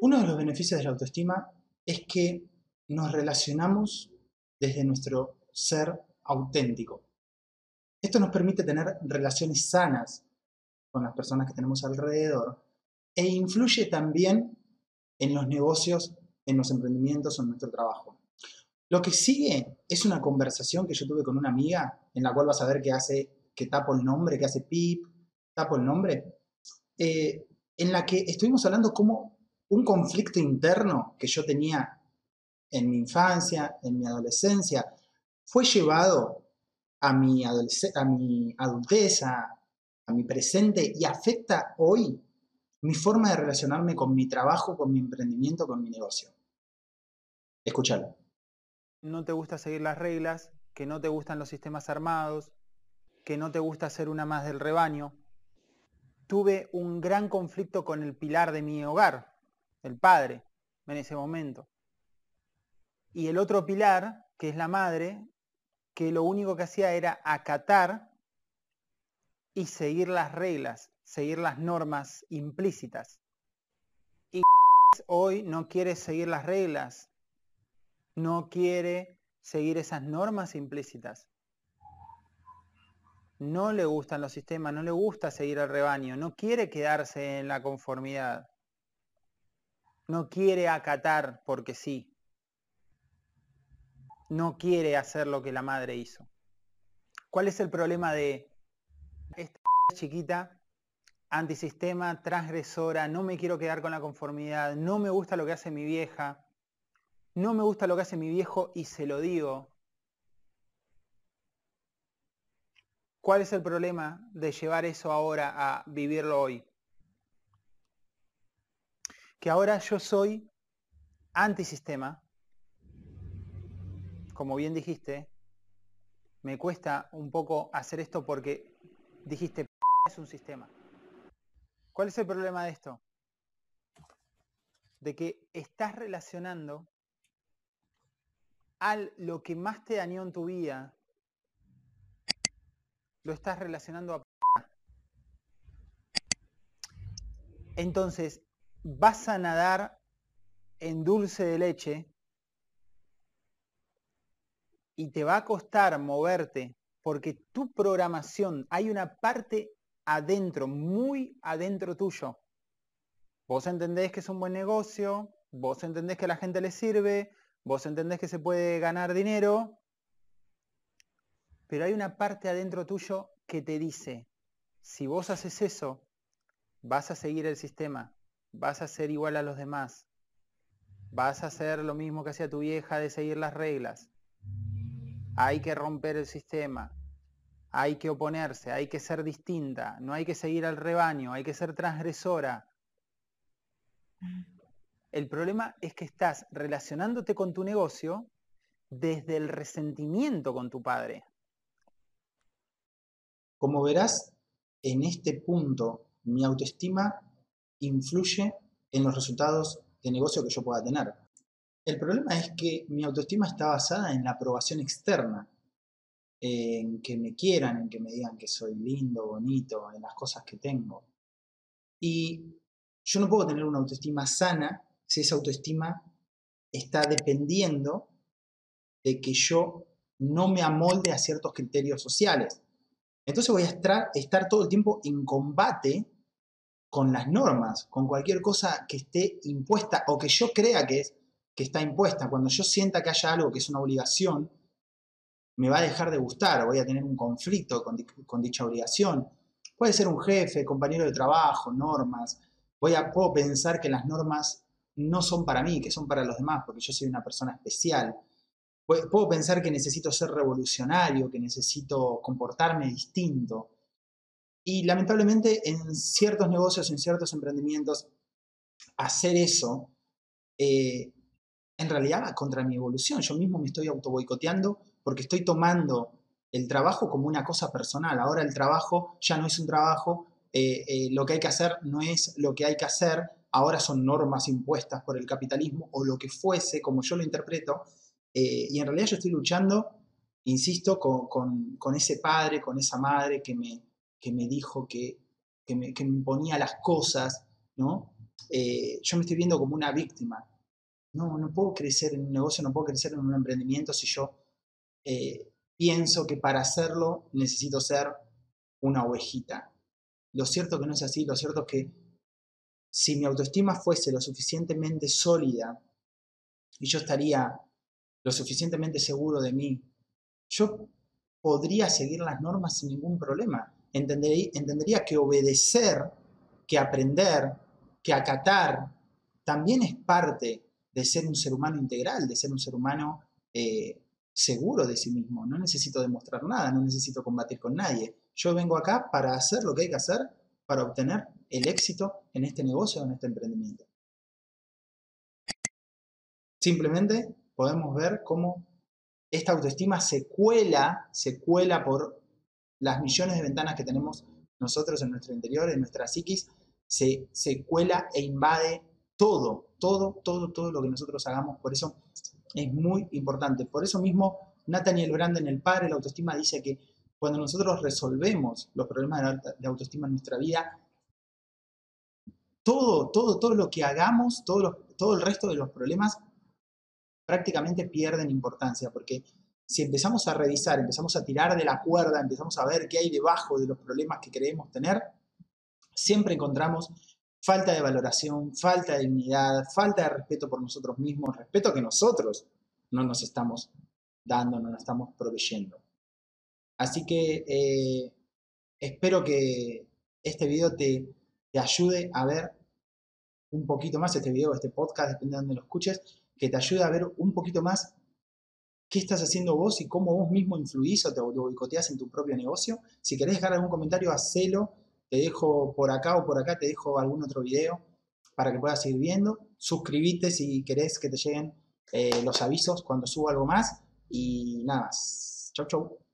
Uno de los beneficios de la autoestima es que nos relacionamos desde nuestro ser auténtico. Esto nos permite tener relaciones sanas con las personas que tenemos alrededor e influye también en los negocios, en los emprendimientos o en nuestro trabajo. Lo que sigue es una conversación que yo tuve con una amiga en la cual vas a ver que hace, que tapo el nombre, que hace pip, tapo el nombre, eh, en la que estuvimos hablando como un conflicto interno que yo tenía en mi infancia, en mi adolescencia, fue llevado a mi, a mi adultez, a, mi presente y afecta hoy mi forma de relacionarme con mi trabajo, con mi emprendimiento, con mi negocio. Escúchalo. No te gusta seguir las reglas, que no te gustan los sistemas armados, que no te gusta ser una más del rebaño. Tuve un gran conflicto con el pilar de mi hogar, el padre, en ese momento. Y el otro pilar, que es la madre, que lo único que hacía era acatar y seguir las reglas, seguir las normas implícitas. Y hoy no quiere seguir las reglas, no quiere seguir esas normas implícitas. No le gustan los sistemas, no le gusta seguir al rebaño, no quiere quedarse en la conformidad. No quiere acatar porque sí no quiere hacer lo que la madre hizo. ¿Cuál es el problema de esta chiquita antisistema, transgresora, no me quiero quedar con la conformidad, no me gusta lo que hace mi vieja, no me gusta lo que hace mi viejo y se lo digo? ¿Cuál es el problema de llevar eso ahora a vivirlo hoy? Que ahora yo soy antisistema, como bien dijiste, me cuesta un poco hacer esto porque dijiste, es un sistema. ¿Cuál es el problema de esto? De que estás relacionando al lo que más te dañó en tu vida, lo estás relacionando a Entonces, vas a nadar en dulce de leche y te va a costar moverte porque tu programación, hay una parte adentro, muy adentro tuyo. Vos entendés que es un buen negocio, vos entendés que la gente le sirve, vos entendés que se puede ganar dinero, pero hay una parte adentro tuyo que te dice, si vos haces eso, vas a seguir el sistema, vas a ser igual a los demás, vas a hacer lo mismo que hacía tu vieja de seguir las reglas, hay que romper el sistema, hay que oponerse, hay que ser distinta, no hay que seguir al rebaño, hay que ser transgresora. El problema es que estás relacionándote con tu negocio desde el resentimiento con tu padre. Como verás, en este punto mi autoestima influye en los resultados de negocio que yo pueda tener. El problema es que mi autoestima está basada en la aprobación externa, en que me quieran, en que me digan que soy lindo, bonito, en las cosas que tengo. Y yo no puedo tener una autoestima sana si esa autoestima está dependiendo de que yo no me amolde a ciertos criterios sociales. Entonces voy a estar, todo el tiempo en combate con las normas, con cualquier cosa que esté impuesta o que yo crea que es que está impuesta, cuando yo sienta que haya algo que es una obligación, me va a dejar de gustar, voy a tener un conflicto con, dicha obligación. Puede ser un jefe, compañero de trabajo, normas. Voy a, puedo pensar que las normas no son para mí, que son para los demás, porque yo soy una persona especial. Puedo pensar que necesito ser revolucionario, que necesito comportarme distinto. Y lamentablemente en ciertos negocios, en ciertos emprendimientos, hacer eso eh, en realidad va contra mi evolución. Yo mismo me estoy auto boicoteando porque estoy tomando el trabajo como una cosa personal. Ahora el trabajo ya no es un trabajo, eh, eh, lo que hay que hacer no es lo que hay que hacer, ahora son normas impuestas por el capitalismo o lo que fuese, como yo lo interpreto. Y en realidad yo estoy luchando, insisto, con, ese padre, con esa madre que me, que me dijo que, que, me, que me las cosas, ¿no? eh, yo me estoy viendo como una víctima. No, no puedo crecer en un negocio, no puedo crecer en un emprendimiento si yo eh, pienso que para hacerlo necesito ser una ovejita. Lo cierto que no es así, lo cierto es que si mi autoestima fuese lo suficientemente sólida y yo estaría lo suficientemente seguro de mí, yo podría seguir las normas sin ningún problema. Entendería, entendería que obedecer, que aprender, que acatar, también es parte de ser un ser humano integral, de ser un ser humano eh, seguro de sí mismo. No necesito demostrar nada, no necesito combatir con nadie. Yo vengo acá para hacer lo que hay que hacer para obtener el éxito en este negocio, en este emprendimiento. Simplemente podemos ver cómo esta autoestima se cuela, se cuela por las millones de ventanas que tenemos nosotros en nuestro interior, en nuestra psiquis, se, se cuela e invade todo, todo, todo, todo lo que nosotros hagamos. Por eso es muy importante. Por eso mismo, Nathaniel Branden, el padre la autoestima, dice que cuando nosotros resolvemos los problemas de autoestima en nuestra vida, todo, todo, todo lo que hagamos, todo, todo el resto de los problemas prácticamente pierden importancia, porque si empezamos a revisar, empezamos a tirar de la cuerda, empezamos a ver qué hay debajo de los problemas que queremos tener, siempre encontramos falta de valoración, falta de dignidad, falta de respeto por nosotros mismos, respeto que nosotros no nos estamos dando, no nos estamos proveyendo. Así que eh, espero que este video te, te ayude a ver un poquito más, este video, este podcast, depende de donde lo escuches, que te ayude a ver un poquito más qué estás haciendo vos y cómo vos mismo influís o te boicoteás en tu propio negocio. Si querés dejar algún comentario, hacelo. Te dejo por acá o por acá, te dejo algún otro video para que puedas ir viendo. Suscríbete si querés que te lleguen eh, los avisos cuando subo algo más. Y nada más. Chau, chau.